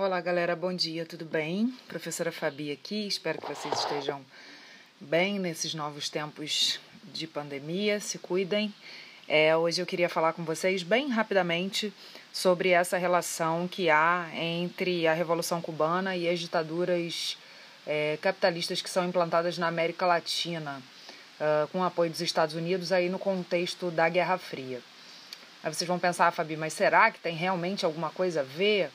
Olá, galera, bom dia, tudo bem? Professora Fabi aqui, espero que vocês estejam bem nesses novos tempos de pandemia, se cuidem. É, hoje eu queria falar com vocês bem rapidamente sobre essa relação que há entre a Revolução Cubana e as ditaduras é, capitalistas que são implantadas na América Latina, uh, com apoio dos Estados Unidos, aí no contexto da Guerra Fria. Aí vocês vão pensar, Fabi, mas será que tem realmente alguma coisa a ver?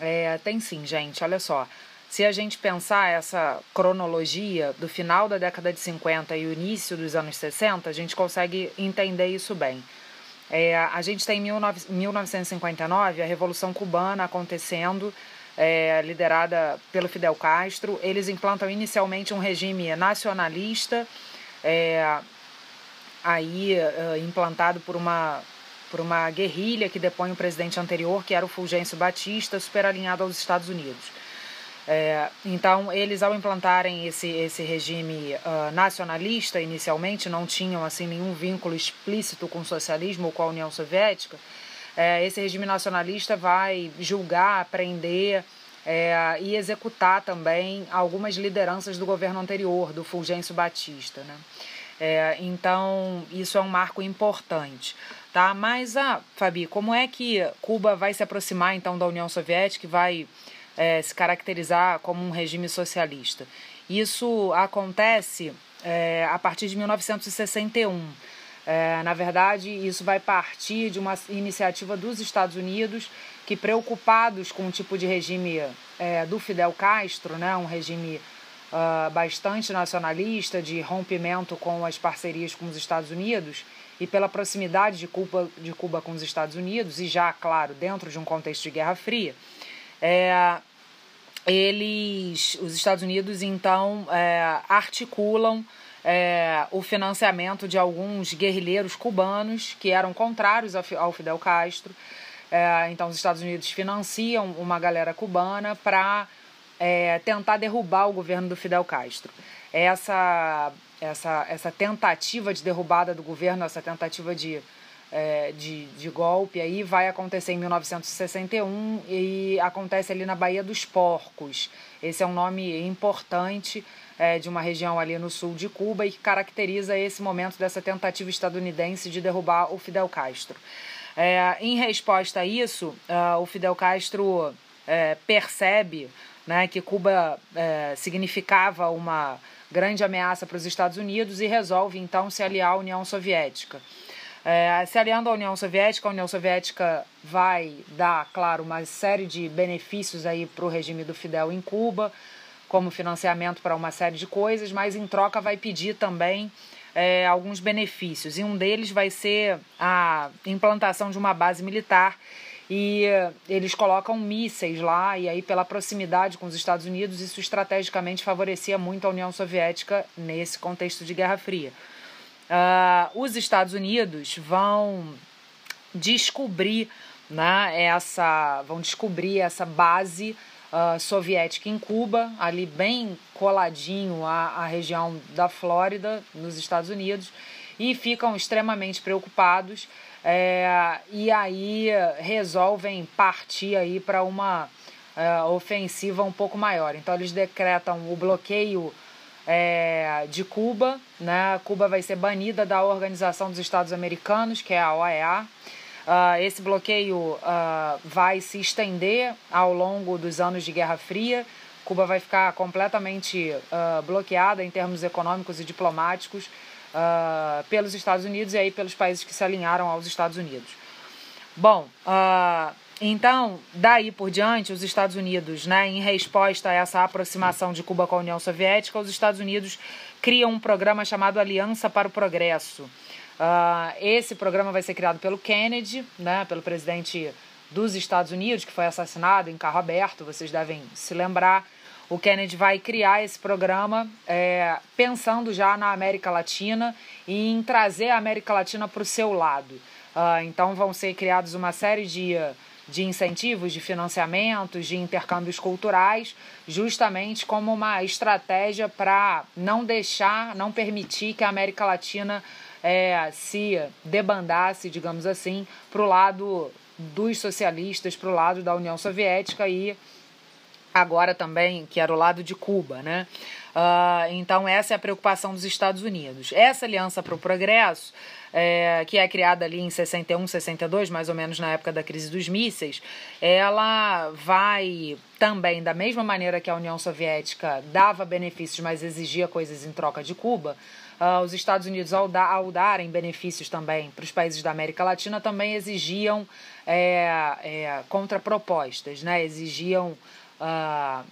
É, tem sim, gente. Olha só. Se a gente pensar essa cronologia do final da década de 50 e o início dos anos 60, a gente consegue entender isso bem. É, a gente tem em 1959 a Revolução Cubana acontecendo, é, liderada pelo Fidel Castro. Eles implantam inicialmente um regime nacionalista, é, aí implantado por uma por uma guerrilha que depõe o presidente anterior, que era o Fulgêncio Batista, super alinhado aos Estados Unidos. É, então, eles ao implantarem esse, esse regime uh, nacionalista, inicialmente não tinham assim nenhum vínculo explícito com o socialismo ou com a União Soviética, é, esse regime nacionalista vai julgar, prender é, e executar também algumas lideranças do governo anterior, do Fulgêncio Batista. Né? É, então, isso é um marco importante. Tá? Mas, ah, Fabi, como é que Cuba vai se aproximar então da União Soviética e vai é, se caracterizar como um regime socialista? Isso acontece é, a partir de 1961. É, na verdade, isso vai partir de uma iniciativa dos Estados Unidos que, preocupados com o tipo de regime é, do Fidel Castro, né, um regime uh, bastante nacionalista, de rompimento com as parcerias com os Estados Unidos, e pela proximidade de Cuba, de Cuba com os Estados Unidos, e já, claro, dentro de um contexto de Guerra Fria, é, eles, os Estados Unidos, então, é, articulam é, o financiamento de alguns guerrilheiros cubanos que eram contrários ao Fidel Castro. É, então, os Estados Unidos financiam uma galera cubana para é, tentar derrubar o governo do Fidel Castro. Essa essa, essa tentativa de derrubada do governo, essa tentativa de, é, de, de golpe aí vai acontecer em 1961 e acontece ali na Baía dos Porcos. Esse é um nome importante é, de uma região ali no sul de Cuba e que caracteriza esse momento dessa tentativa estadunidense de derrubar o Fidel Castro. É, em resposta a isso, uh, o Fidel Castro é, percebe né, que Cuba é, significava uma grande ameaça para os Estados Unidos e resolve então se aliar à União Soviética. É, se aliando à União Soviética, a União Soviética vai dar, claro, uma série de benefícios aí para o regime do Fidel em Cuba, como financiamento para uma série de coisas, mas em troca vai pedir também é, alguns benefícios. E um deles vai ser a implantação de uma base militar e eles colocam mísseis lá, e aí, pela proximidade com os Estados Unidos, isso estrategicamente favorecia muito a União Soviética nesse contexto de Guerra Fria. Uh, os Estados Unidos vão descobrir né, essa, vão descobrir essa base uh, soviética em Cuba, ali bem coladinho à, à região da Flórida, nos Estados Unidos, e ficam extremamente preocupados é, e aí resolvem partir aí para uma é, ofensiva um pouco maior. Então eles decretam o bloqueio é, de Cuba, né? Cuba vai ser banida da Organização dos Estados Americanos, que é a OEA. Uh, ah, esse bloqueio uh, vai se estender ao longo dos anos de Guerra Fria. Cuba vai ficar completamente uh, bloqueada em termos econômicos e diplomáticos uh, pelos Estados Unidos e aí pelos países que se alinharam aos Estados Unidos. Bom, uh, então, daí por diante, os Estados Unidos, né, em resposta a essa aproximação de Cuba com a União Soviética, os Estados Unidos criam um programa chamado Aliança para o Progresso. Uh, esse programa vai ser criado pelo Kennedy, né, pelo presidente dos Estados Unidos, que foi assassinado em carro aberto, vocês devem se lembrar o Kennedy vai criar esse programa é, pensando já na América Latina e em trazer a América Latina para o seu lado. Uh, então vão ser criados uma série de, de incentivos, de financiamentos, de intercâmbios culturais, justamente como uma estratégia para não deixar, não permitir que a América Latina é, se debandasse, digamos assim, para o lado dos socialistas, para o lado da União Soviética e agora também, que era o lado de Cuba, né? Uh, então, essa é a preocupação dos Estados Unidos. Essa aliança para o progresso, é, que é criada ali em 61, 62, mais ou menos na época da crise dos mísseis, ela vai também, da mesma maneira que a União Soviética dava benefícios, mas exigia coisas em troca de Cuba, uh, os Estados Unidos, ao, da, ao darem benefícios também para os países da América Latina, também exigiam é, é, contrapropostas, né? exigiam. Uh,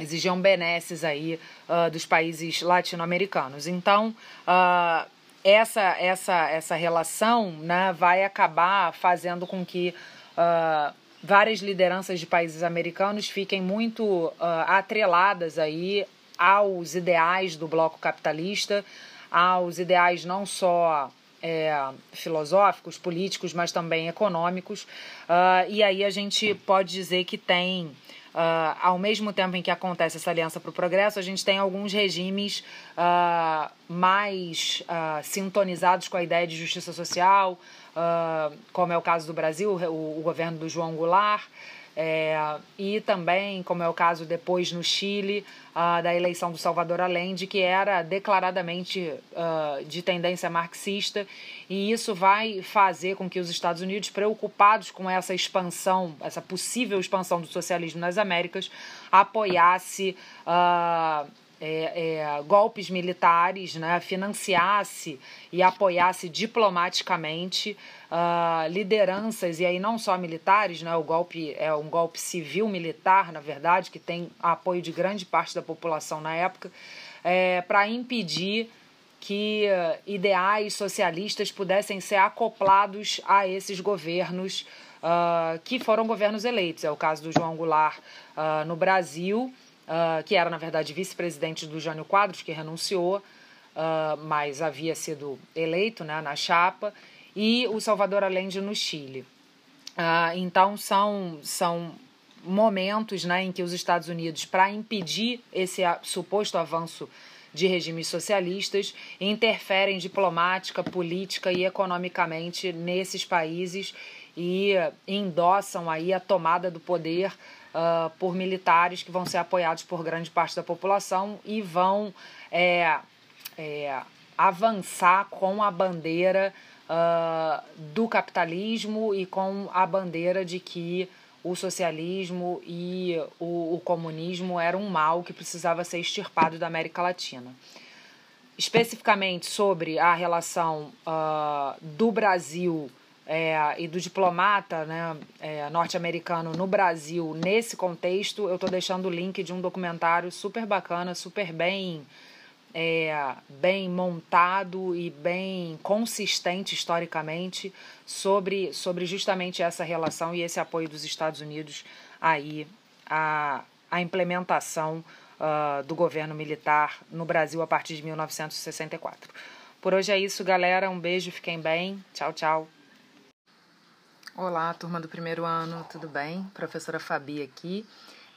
exigiam benesses aí uh, dos países latino-americanos. Então, uh, essa, essa, essa relação né, vai acabar fazendo com que uh, várias lideranças de países americanos fiquem muito atreladas aí aos ideais do bloco capitalista, aos ideais não só é, filosóficos, políticos, mas também econômicos. e aí a gente pode dizer que tem Uh, ao mesmo tempo em que acontece essa aliança para o progresso, a gente tem alguns regimes uh, mais uh, sintonizados com a ideia de justiça social, como é o caso do Brasil, o, o governo do João Goulart. É, e também, como é o caso depois no Chile, uh, da eleição do Salvador Allende, que era declaradamente uh, de tendência marxista, e isso vai fazer com que os Estados Unidos, preocupados com essa expansão, essa possível expansão do socialismo nas Américas, apoiasse. Uh, é, é, golpes militares, né, financiasse e apoiasse diplomaticamente uh, lideranças, e aí não só militares, né, o golpe é um golpe civil-militar, na verdade, que tem apoio de grande parte da população na época, é, para impedir que uh, ideais socialistas pudessem ser acoplados a esses governos uh, que foram governos eleitos. É o caso do João Goulart no Brasil uh, que era, na verdade, vice-presidente do Jânio Quadros, que renunciou, uh, mas havia sido eleito né, na chapa, e o Salvador Allende no Chile. Uh, então, são, são momentos né, em que os Estados Unidos, para impedir esse suposto avanço de regimes socialistas, interferem diplomática, política e economicamente nesses países e endossam aí a tomada do poder uh, por militares que vão ser apoiados por grande parte da população e vão é, é, avançar com a bandeira uh, do capitalismo e com a bandeira de que o socialismo e o, o comunismo era um mal que precisava ser extirpado da América Latina. Especificamente sobre a relação uh, do Brasil é, e do diplomata né, é, norte-americano no Brasil nesse contexto, eu estou deixando o link de um documentário super bacana, super bem, é, bem montado e bem consistente historicamente sobre, sobre justamente essa relação e esse apoio dos Estados Unidos aí à, à implementação uh, do governo militar no Brasil a partir de 1964. Por hoje é isso, galera. Um beijo, fiquem bem. Tchau, tchau. Olá, turma do primeiro ano, tudo bem? Professora Fabi aqui.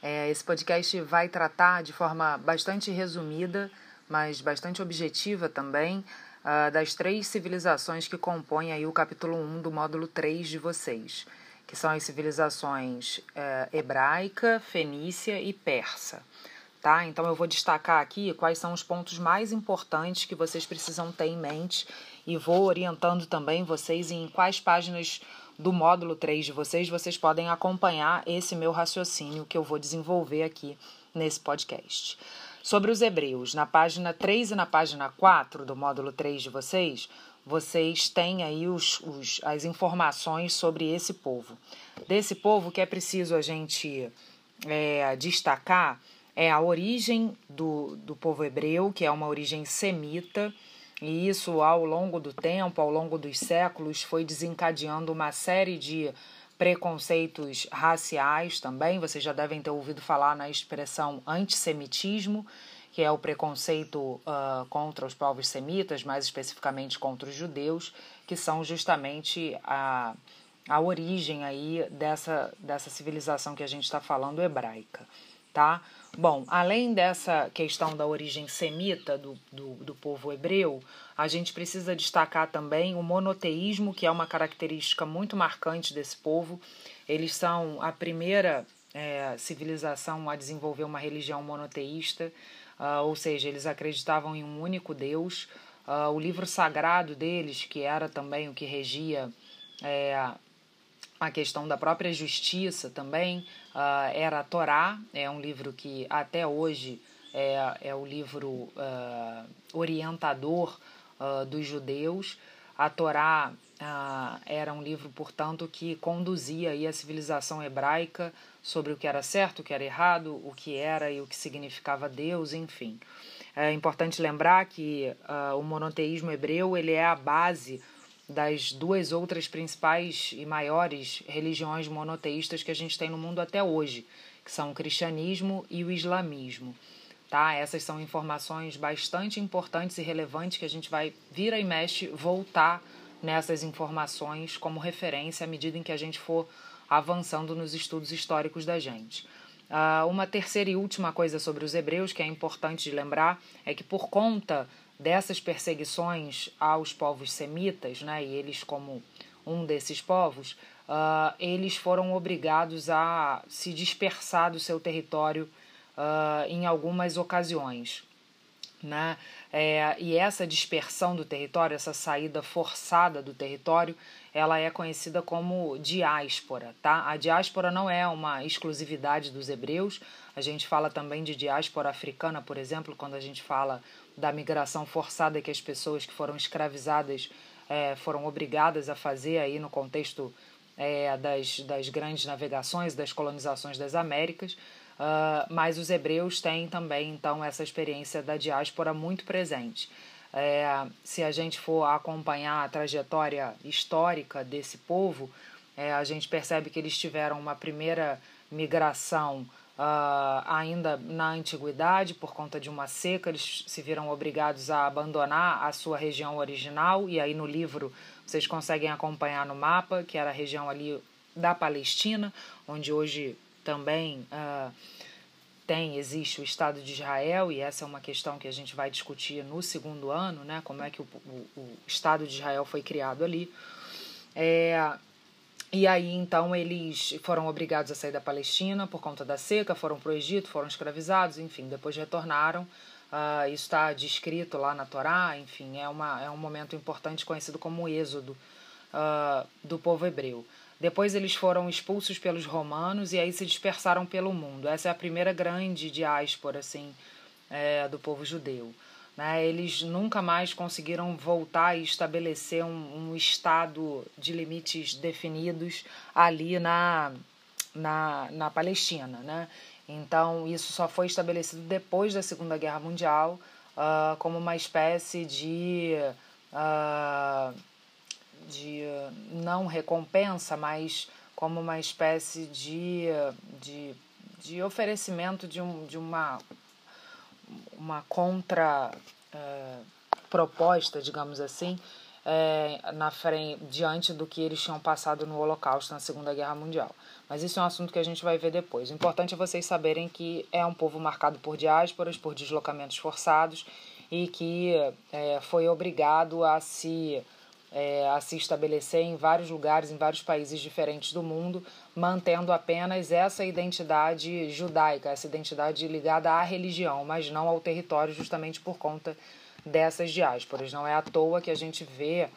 É, esse podcast vai tratar de forma bastante resumida, mas bastante objetiva também, uh, das três civilizações que compõem aí o capítulo 1 do módulo 3 de vocês, que são as civilizações uh, hebraica, fenícia e persa. Tá? Então eu vou destacar aqui quais são os pontos mais importantes que vocês precisam ter em mente e vou orientando também vocês em quais páginas do módulo 3 de vocês, vocês podem acompanhar esse meu raciocínio que eu vou desenvolver aqui nesse podcast. Sobre os hebreus, na página 3 e na página 4 do módulo 3 de vocês, vocês têm aí os, os, as informações sobre esse povo. Desse povo que é preciso a gente é, destacar é a origem do, do povo hebreu, que é uma origem semita, e isso, ao longo do tempo, ao longo dos séculos, foi desencadeando uma série de preconceitos raciais também. Vocês já devem ter ouvido falar na expressão antissemitismo, que é o preconceito uh, contra os povos semitas, mais especificamente contra os judeus, que são justamente a, a origem aí dessa, dessa civilização que a gente está falando hebraica, tá? Bom, além dessa questão da origem semita do, do, do, povo hebreu, a gente precisa destacar também o monoteísmo, que é uma característica muito marcante desse povo. Eles são a primeira é, civilização a desenvolver uma religião monoteísta, uh, ou seja, eles acreditavam em um único Deus. Uh, o livro sagrado deles, que era também o que regia é, a questão da própria justiça também, uh, era a Torá, é um livro que até hoje é, é o livro uh, orientador uh, dos judeus. A Torá era um livro, portanto, que conduzia aí a civilização hebraica sobre o que era certo, o que era errado, o que era e o que significava Deus, enfim. É importante lembrar que o monoteísmo hebreu ele é a base das duas outras principais e maiores religiões monoteístas que a gente tem no mundo até hoje, que são o cristianismo e o islamismo. Tá? Essas são informações bastante importantes e relevantes que a gente vai vira e mexe voltar nessas informações como referência à medida em que a gente for avançando nos estudos históricos da gente. Uh, uma terceira e última coisa sobre os hebreus que é importante de lembrar é que por conta dessas perseguições aos povos semitas, né, e eles como um desses povos, uh, eles foram obrigados a se dispersar do seu território uh, em algumas ocasiões. Né? É, e essa dispersão do território, essa saída forçada do território, ela é conhecida como diáspora. Tá? A diáspora não é uma exclusividade dos hebreus, a gente fala também de diáspora africana, por exemplo, quando a gente fala da migração forçada que as pessoas que foram escravizadas é, foram obrigadas a fazer aí no contexto é, das, das grandes navegações, das colonizações das Américas. Uh, mas os hebreus têm também, então, essa experiência da diáspora muito presente. É, se a gente for acompanhar a trajetória histórica desse povo, é, a gente percebe que eles tiveram uma primeira migração Uh, ainda na antiguidade, por conta de uma seca, eles se viram obrigados a abandonar a sua região original, e aí no livro vocês conseguem acompanhar no mapa, que era a região ali da Palestina, onde hoje também uh, tem, existe o Estado de Israel, e essa é uma questão que a gente vai discutir no segundo ano, né, como é que o, o, o Estado de Israel foi criado ali. É, e aí, então, eles foram obrigados a sair da Palestina por conta da seca, foram para o Egito, foram escravizados, enfim, depois retornaram. Uh, isso está descrito lá na Torá, enfim, é, uma, é um momento importante conhecido como o êxodo uh, do povo hebreu. Depois eles foram expulsos pelos romanos e aí se dispersaram pelo mundo. Essa é a primeira grande diáspora, assim, é, do povo judeu. Né? Eles nunca mais conseguiram voltar e estabelecer um, um estado de limites definidos ali na, na, na Palestina. Né? Então, isso só foi estabelecido depois da Segunda Guerra Mundial uh, como uma espécie de. Uh, de não recompensa, mas como uma espécie de, de, de oferecimento de, um, de uma uma contra é, proposta, digamos assim, é, na frente, diante do que eles tinham passado no Holocausto, na Segunda Guerra Mundial. Mas isso é um assunto que a gente vai ver depois. O importante é vocês saberem que é um povo marcado por diásporas, por deslocamentos forçados e que é, foi obrigado a se é, a se estabelecer em vários lugares, em vários países diferentes do mundo, mantendo apenas essa identidade judaica, essa identidade ligada à religião, mas não ao território, justamente por conta dessas diásporas. Não é à toa que a gente vê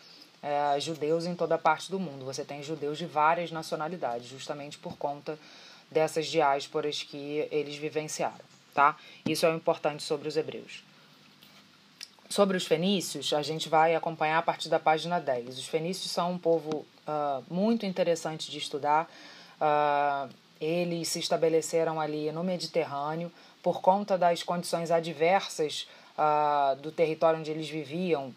é, judeus em toda parte do mundo. Você tem judeus de várias nacionalidades, justamente por conta dessas diásporas que eles vivenciaram. Tá? Isso é o importante sobre os hebreus. Sobre os fenícios, a gente vai acompanhar a partir da página 10. Os fenícios são um povo uh, muito interessante de estudar. Uh, eles se estabeleceram ali no Mediterrâneo por conta das condições adversas uh, do território onde eles viviam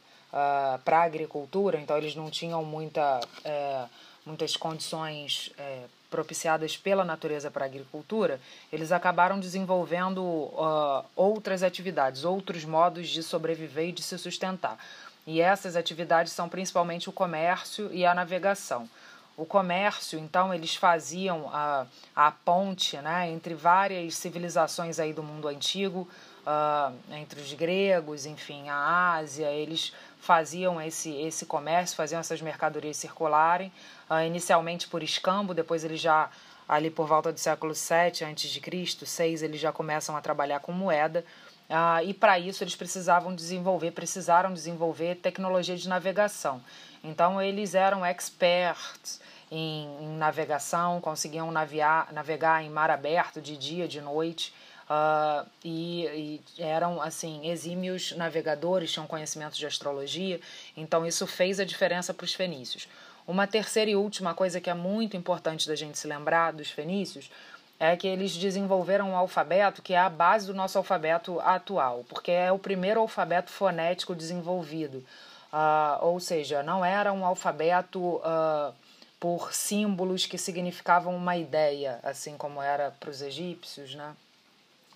para a agricultura, então eles não tinham muita, uh, muitas condições uh, propiciadas pela natureza para a agricultura, eles acabaram desenvolvendo uh, outras atividades, outros modos de sobreviver e de se sustentar. E essas atividades são principalmente o comércio e a navegação. O comércio, então, eles faziam a, a ponte né, entre várias civilizações aí do mundo antigo, uh, entre os gregos, enfim, a Ásia, eles faziam esse, esse comércio, faziam essas mercadorias circularem, uh, inicialmente por escambo, depois eles já ali por volta do século 7 a.C., 6, eles já começam a trabalhar com moeda. Uh, e para isso eles precisavam desenvolver, precisaram desenvolver tecnologia de navegação. Então eles eram experts em, em navegação, conseguiam navegar, navegar em mar aberto de dia, de noite. Uh, e, e, eram assim exímios navegadores, tinham conhecimentos de astrologia, então isso fez a diferença para os fenícios. Uma terceira e última coisa que é muito importante da gente se lembrar dos fenícios é que eles desenvolveram um alfabeto que é a base do nosso alfabeto atual, porque é o primeiro alfabeto fonético desenvolvido. Uh, ou seja, não era um alfabeto uh, por símbolos que significavam uma ideia, assim como era para os egípcios, né?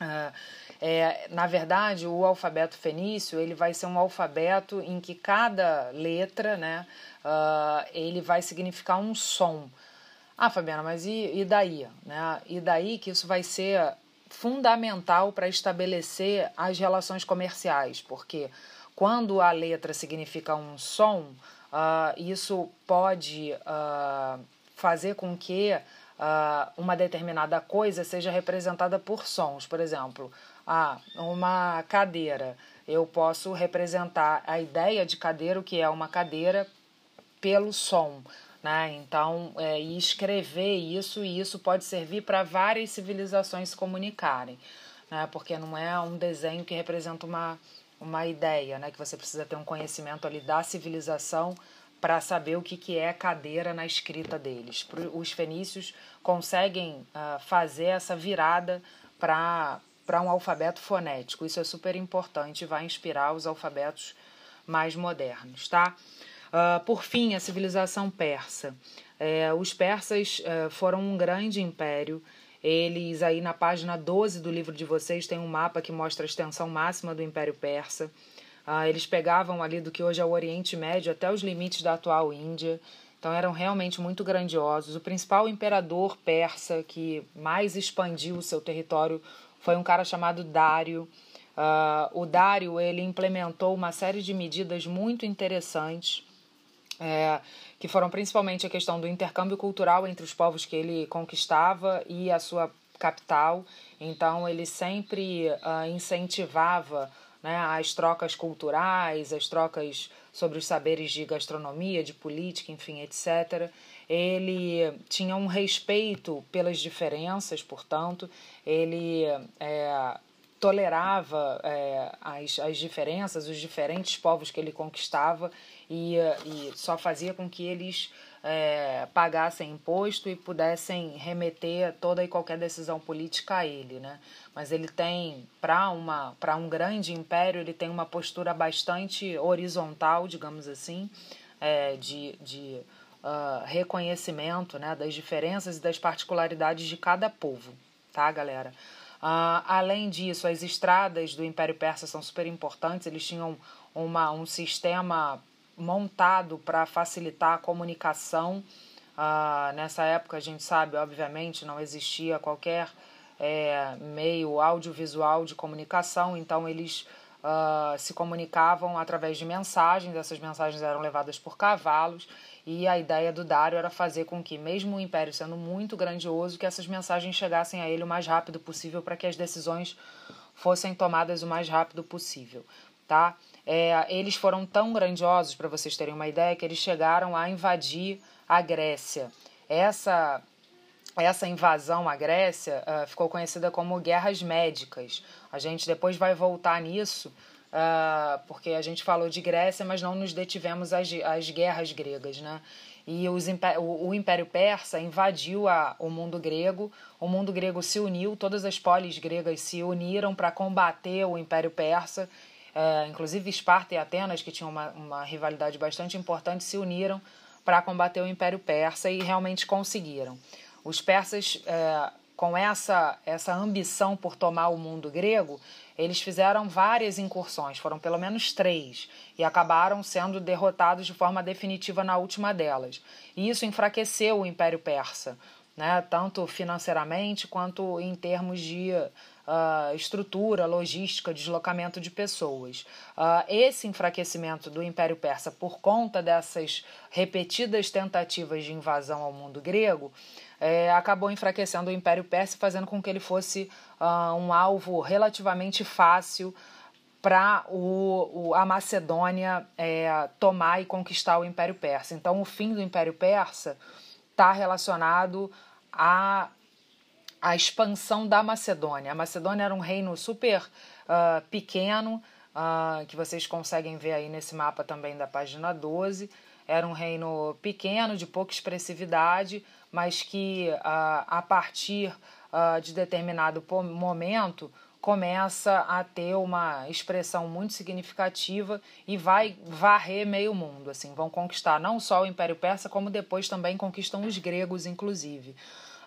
Uh, é, na verdade, o alfabeto fenício ele vai ser um alfabeto em que cada letra, né, ele vai significar um som. Ah, Fabiana, mas e, e daí? Né? E daí que isso vai ser fundamental para estabelecer as relações comerciais, porque quando a letra significa um som, uh, isso pode uh, fazer com que uh, uma determinada coisa seja representada por sons. Por exemplo, ah, uma cadeira. Eu posso representar a ideia de cadeira, o que é uma cadeira, pelo som. Né? Então, é, escrever isso, e isso pode servir para várias civilizações se comunicarem, né? porque não é um desenho que representa uma, uma ideia, né? que você precisa ter um conhecimento ali da civilização para saber o que, que é cadeira na escrita deles. Os fenícios conseguem uh, fazer essa virada para um alfabeto fonético. Isso é super importante e vai inspirar os alfabetos mais modernos, tá? Uh, por fim, a civilização persa. É, os persas uh, foram um grande império. Eles, aí na página 12 do livro de vocês, tem um mapa que mostra a extensão máxima do Império Persa. Uh, eles pegavam ali do que hoje é o Oriente Médio até os limites da atual Índia. Então eram realmente muito grandiosos. O principal imperador persa que mais expandiu o seu território foi um cara chamado Dário. Uh, o Dário ele implementou uma série de medidas muito interessantes é, que foram principalmente a questão do intercâmbio cultural entre os povos que ele conquistava e a sua capital. Então, ele sempre uh, incentivava né, as trocas culturais, as trocas sobre os saberes de gastronomia, de política, enfim, etc. Ele tinha um respeito pelas diferenças, portanto, ele é, tolerava é, as, as diferenças, os diferentes povos que ele conquistava e, e só fazia com que eles é, pagassem imposto e pudessem remeter toda e qualquer decisão política a ele, né? Mas ele tem, para uma para um grande império, ele tem uma postura bastante horizontal, digamos assim, é, de, de uh, reconhecimento né, das diferenças e das particularidades de cada povo, tá, galera? Uh, além disso, as estradas do Império Persa são super importantes, eles tinham uma, um sistema montado para facilitar a comunicação. Uh, nessa época, a gente sabe, obviamente, não existia qualquer é, meio audiovisual de comunicação, então eles uh, se comunicavam através de mensagens, essas mensagens eram levadas por cavalos e a ideia do Dário era fazer com que, mesmo o império sendo muito grandioso, que essas mensagens chegassem a ele o mais rápido possível para que as decisões fossem tomadas o mais rápido possível, tá? É, eles foram tão grandiosos, para vocês terem uma ideia, que eles chegaram a invadir a Grécia. Essa essa invasão à Grécia uh, ficou conhecida como guerras médicas. A gente depois vai voltar nisso, uh, porque a gente falou de Grécia, mas não nos detivemos às, às guerras gregas, né? E os, o, Império Persa invadiu a, o mundo grego, o mundo grego se uniu, todas as polis gregas se uniram para combater o Império Persa, uh, inclusive Esparta e Atenas, que tinham uma, uma rivalidade bastante importante, se uniram para combater o Império Persa e realmente conseguiram. Os persas, uh, com essa, essa ambição por tomar o mundo grego, eles fizeram várias incursões, foram pelo menos três, e acabaram sendo derrotados de forma definitiva na última delas. E isso enfraqueceu o Império Persa, né, tanto financeiramente quanto em termos de uh, estrutura, logística, deslocamento de pessoas. Uh, esse enfraquecimento do Império Persa, por conta dessas repetidas tentativas de invasão ao mundo grego, é, acabou enfraquecendo o Império Persa, fazendo com que ele fosse uh, um alvo relativamente fácil para a Macedônia é, tomar e conquistar o Império Persa. Então, o fim do Império Persa está relacionado à, à expansão da Macedônia. A Macedônia era um reino super uh, pequeno, uh, que vocês conseguem ver aí nesse mapa também da página 12. Era um reino pequeno, de pouca expressividade, mas que uh, a partir de determinado momento começa a ter uma expressão muito significativa e vai varrer meio mundo. Assim, vão conquistar não só o Império Persa, como depois também conquistam os gregos, inclusive.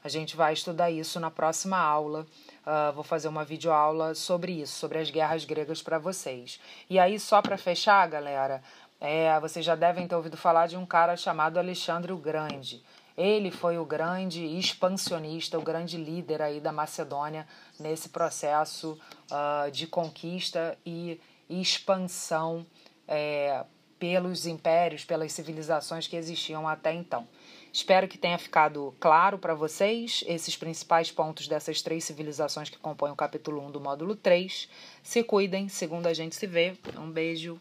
A gente vai estudar isso na próxima aula. Uh, vou fazer uma videoaula sobre isso, sobre as guerras gregas para vocês. E aí, só para fechar, galera, é, vocês já devem ter ouvido falar de um cara chamado Alexandre o Grande. Ele foi o grande expansionista, o grande líder aí da Macedônia nesse processo uh, de conquista e expansão é, pelos impérios, pelas civilizações que existiam até então. Espero que tenha ficado claro para vocês esses principais pontos dessas três civilizações que compõem o capítulo 1 do módulo 3. Se cuidem, segundo a gente se vê. Um beijo.